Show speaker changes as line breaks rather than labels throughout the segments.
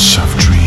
Of Dreams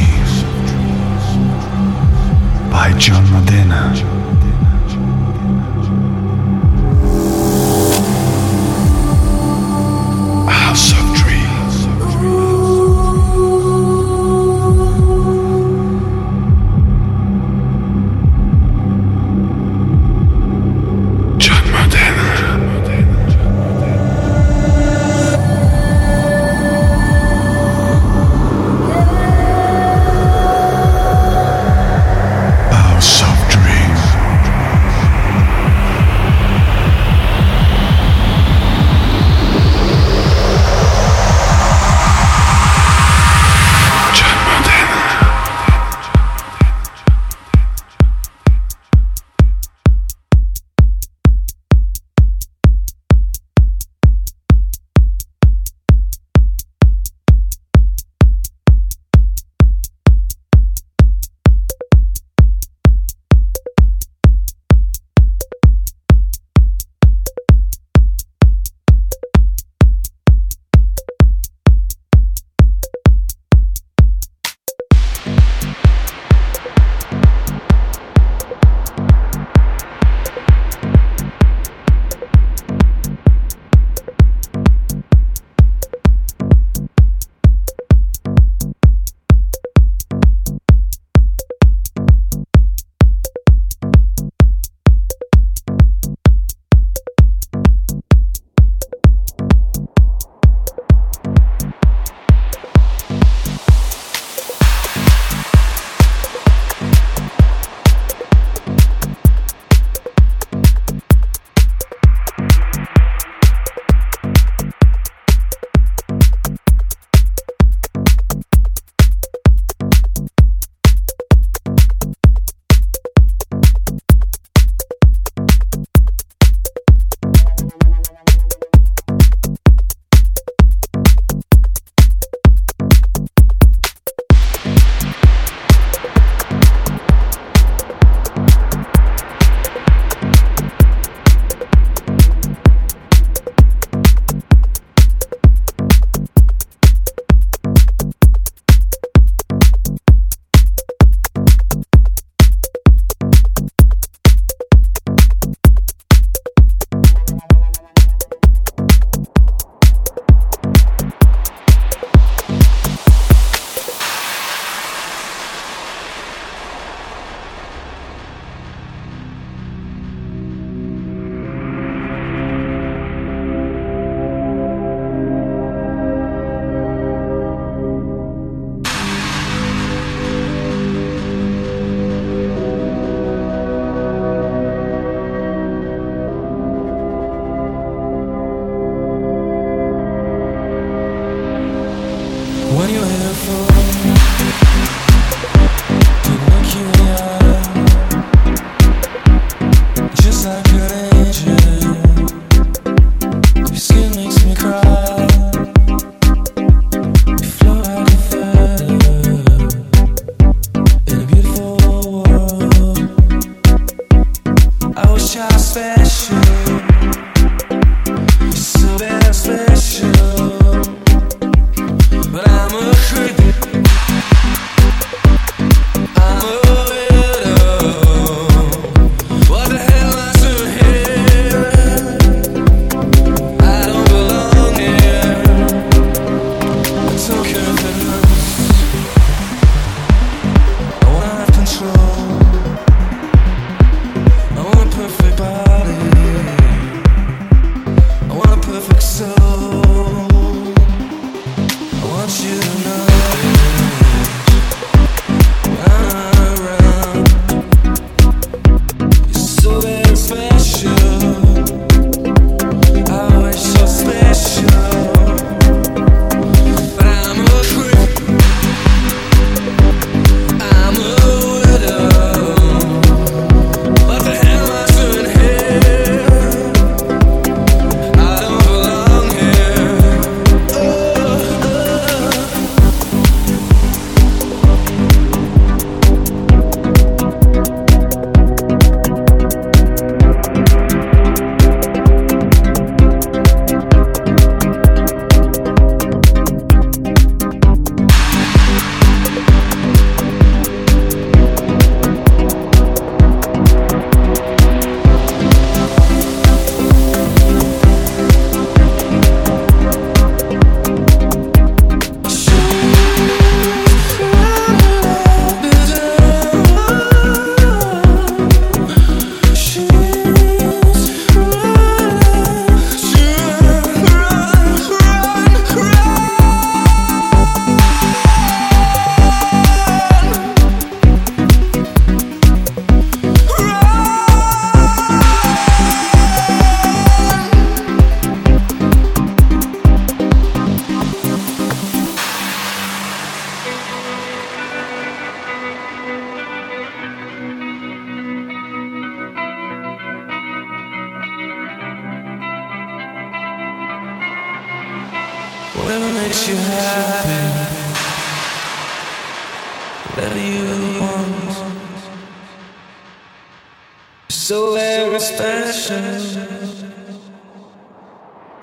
special.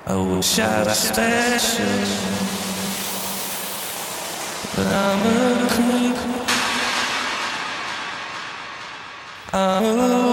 I wish I special, but I'm a creep. I'm a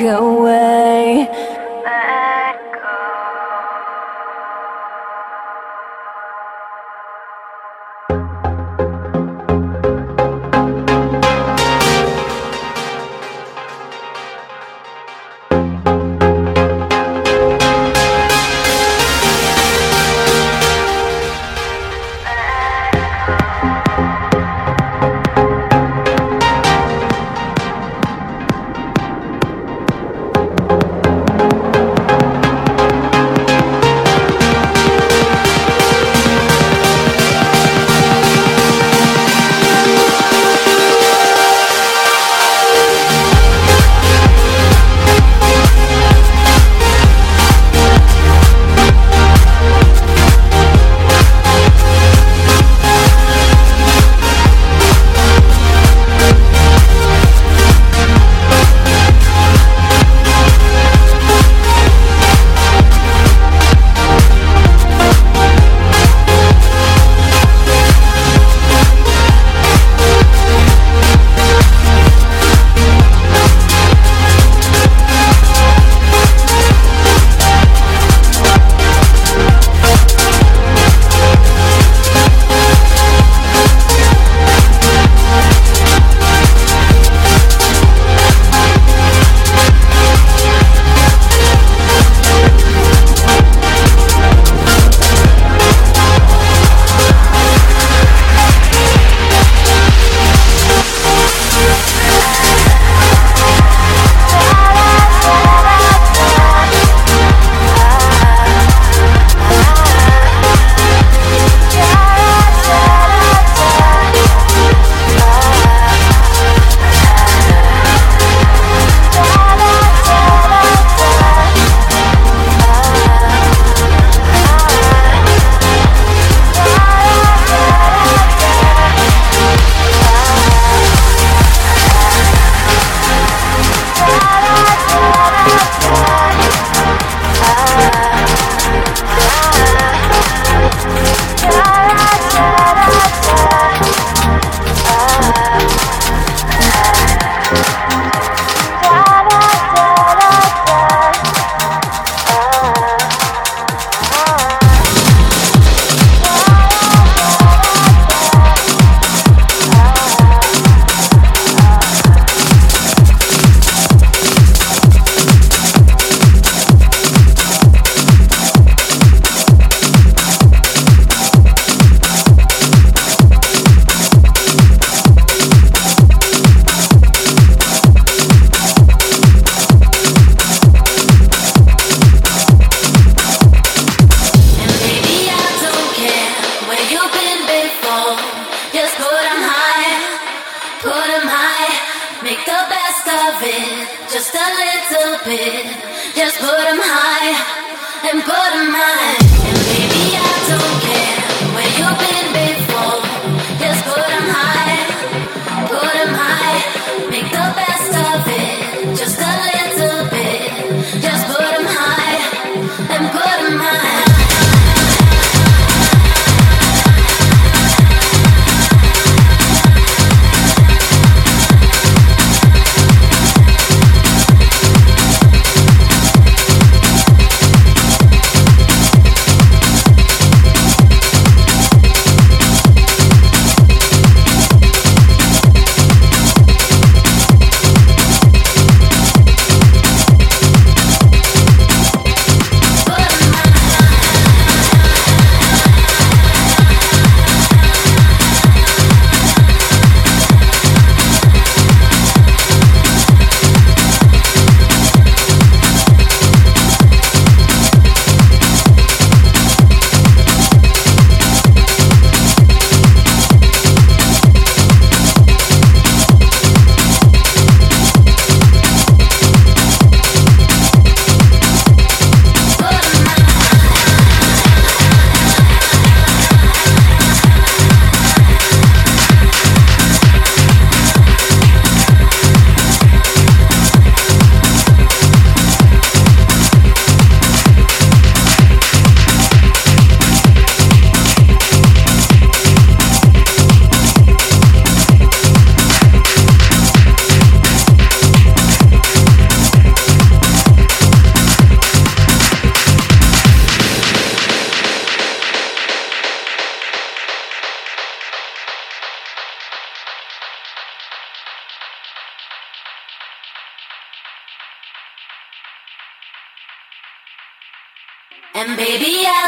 walk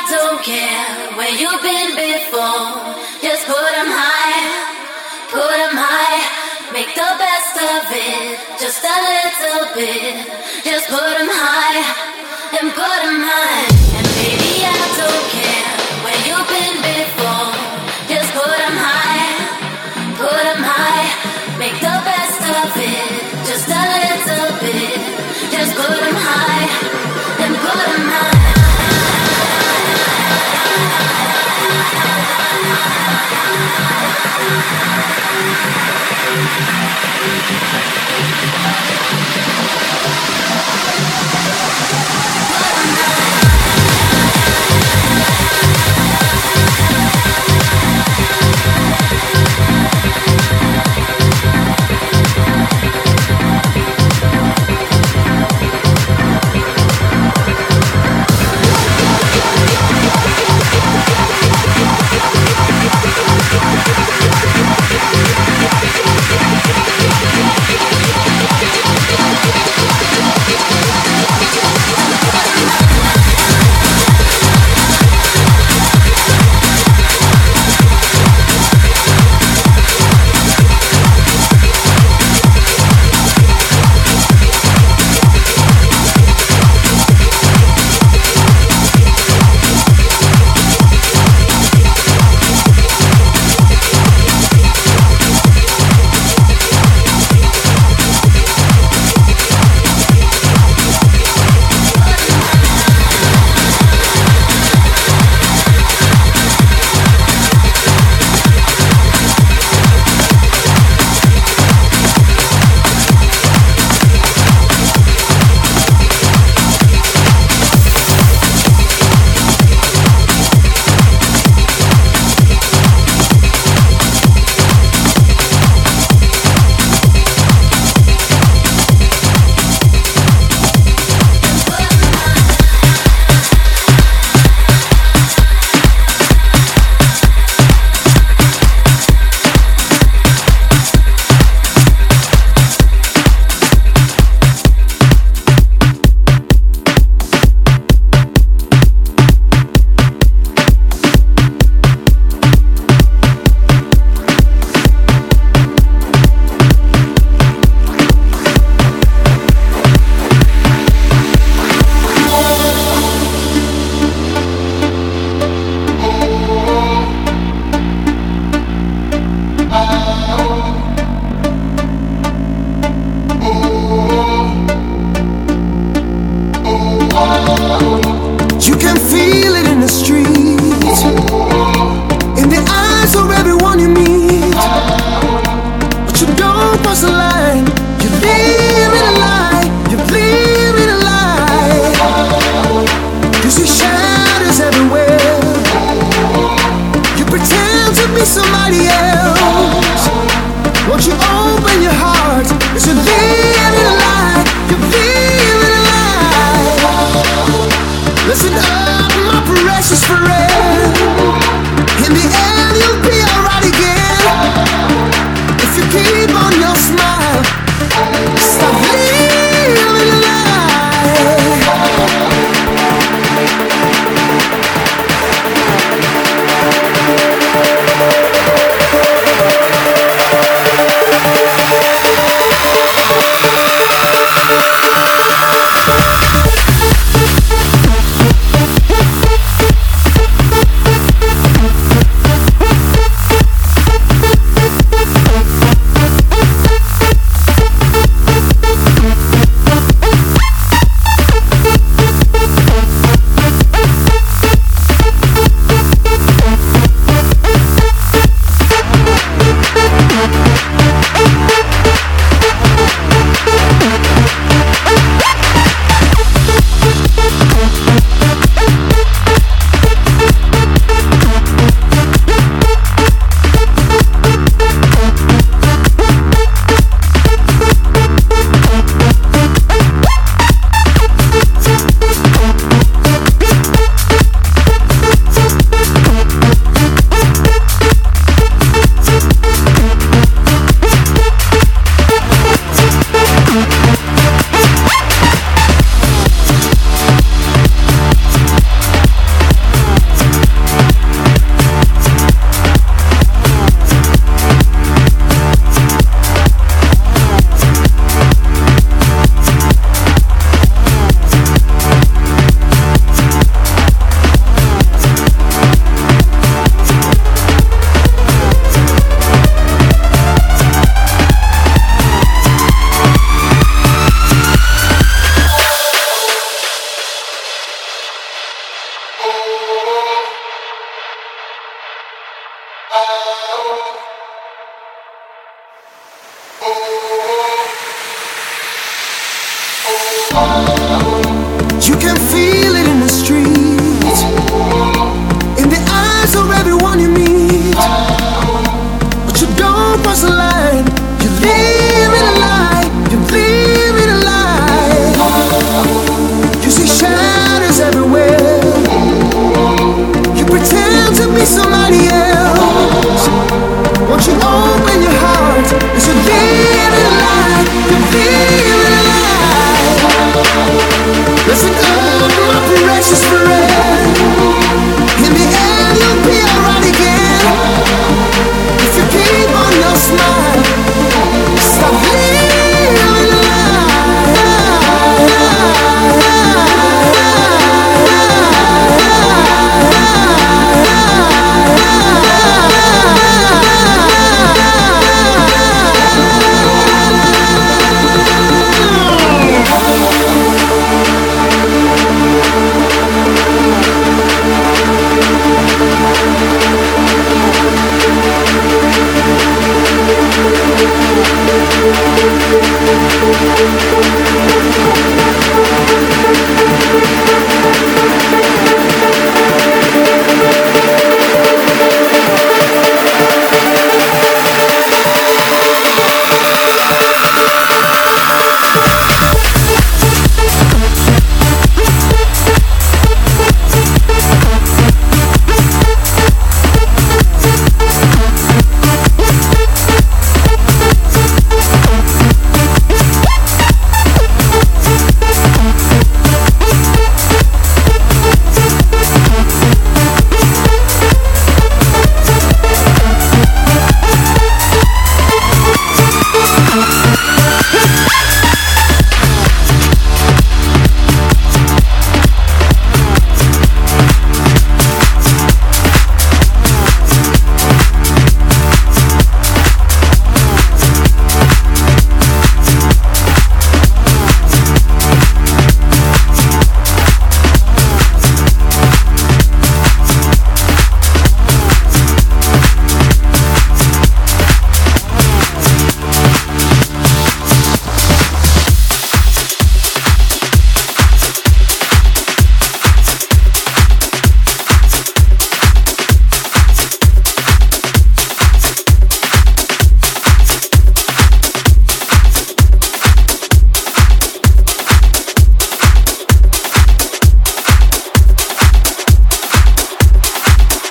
don't care where you've been before. Just put them high, put them high. Make the best of it, just a little bit. Just put them high, and put them high. And baby, I don't care.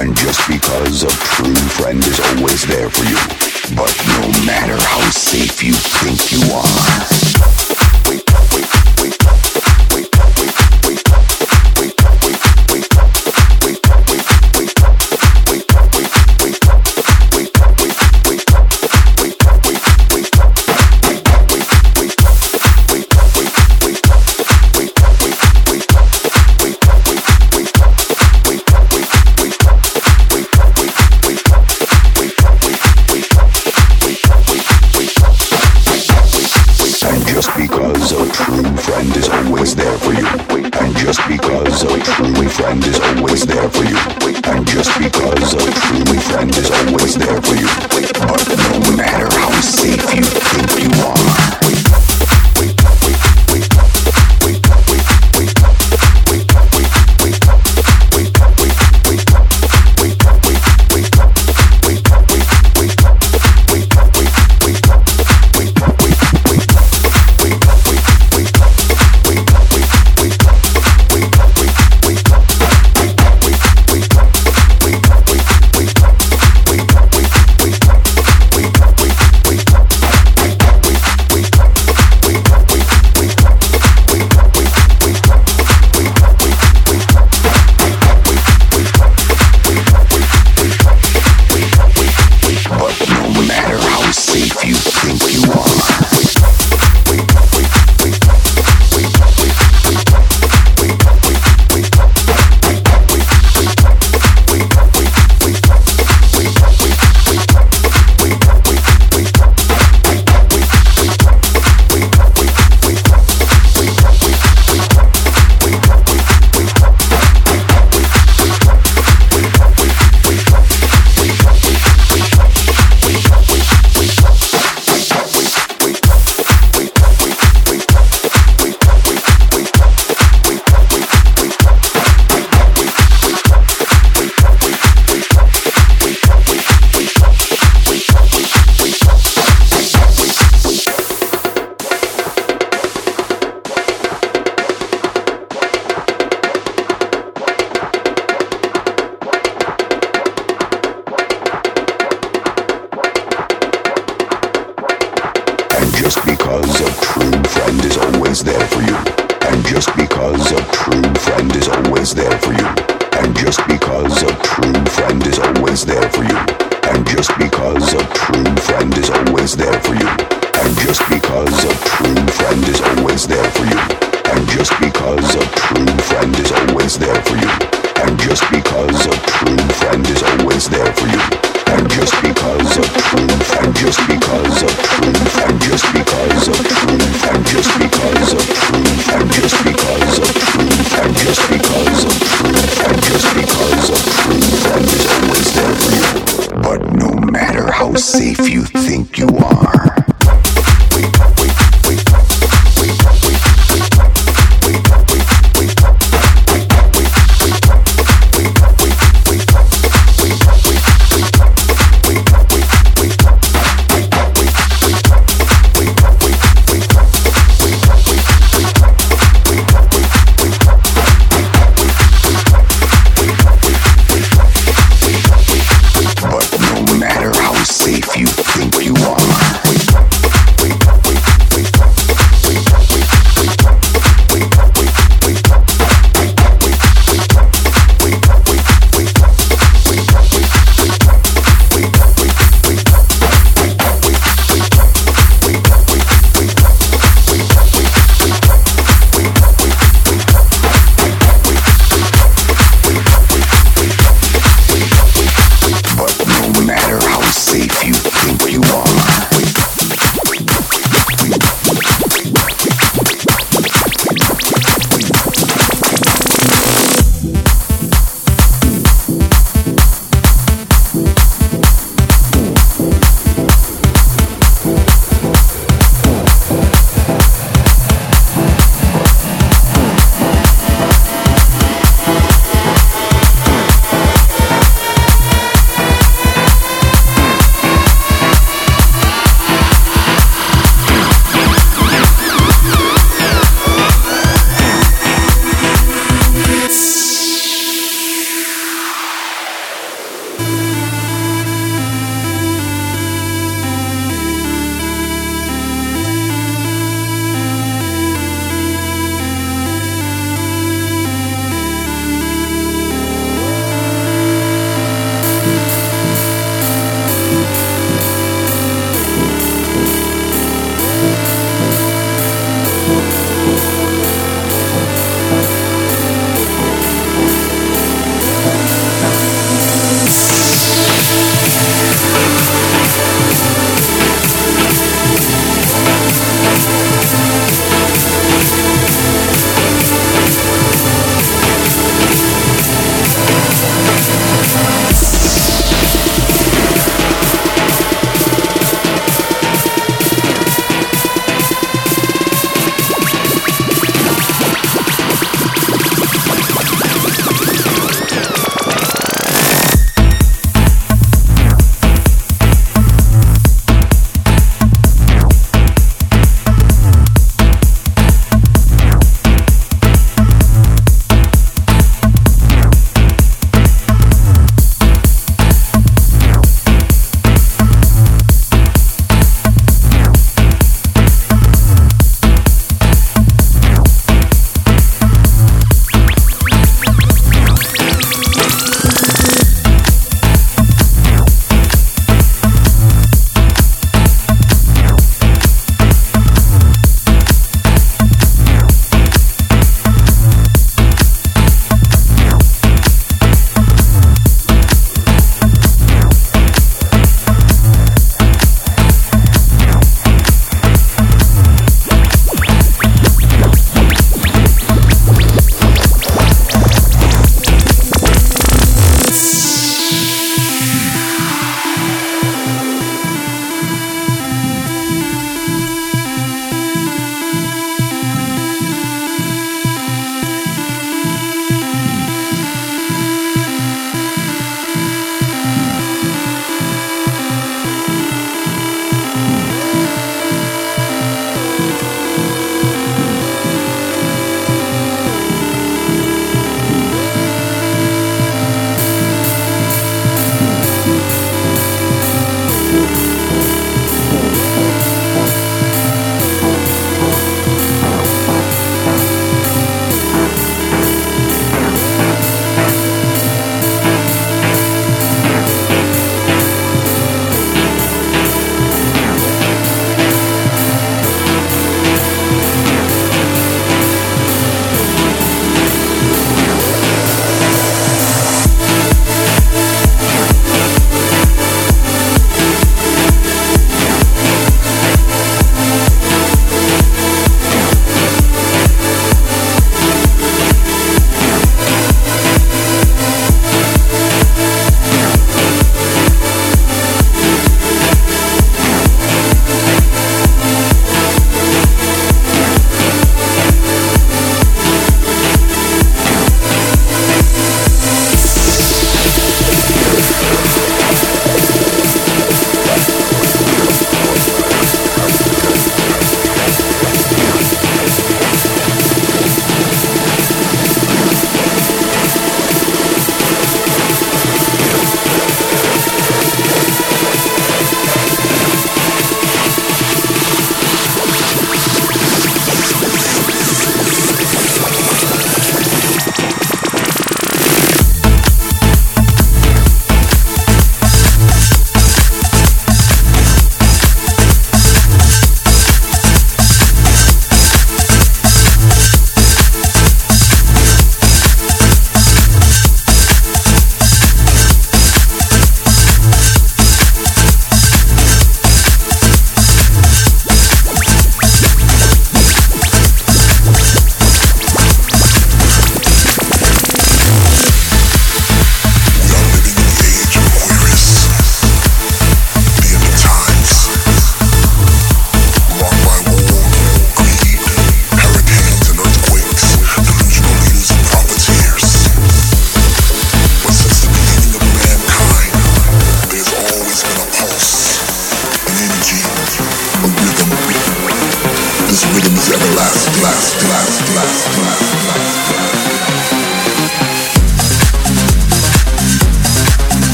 And
just because a true friend is always there for you, but no matter how safe you think you are. always there for you. And just because a truly friend is always there for you.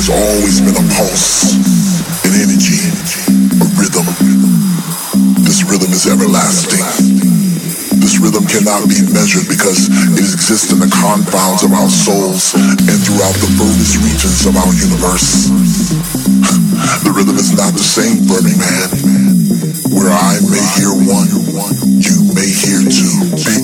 there's always been a pulse, an energy, a rhythm. This rhythm is everlasting. This rhythm cannot be measured because it exists in the confines of our souls and throughout the furthest regions of our universe. The rhythm is not the same for me, man. Where I may hear one, you may hear two.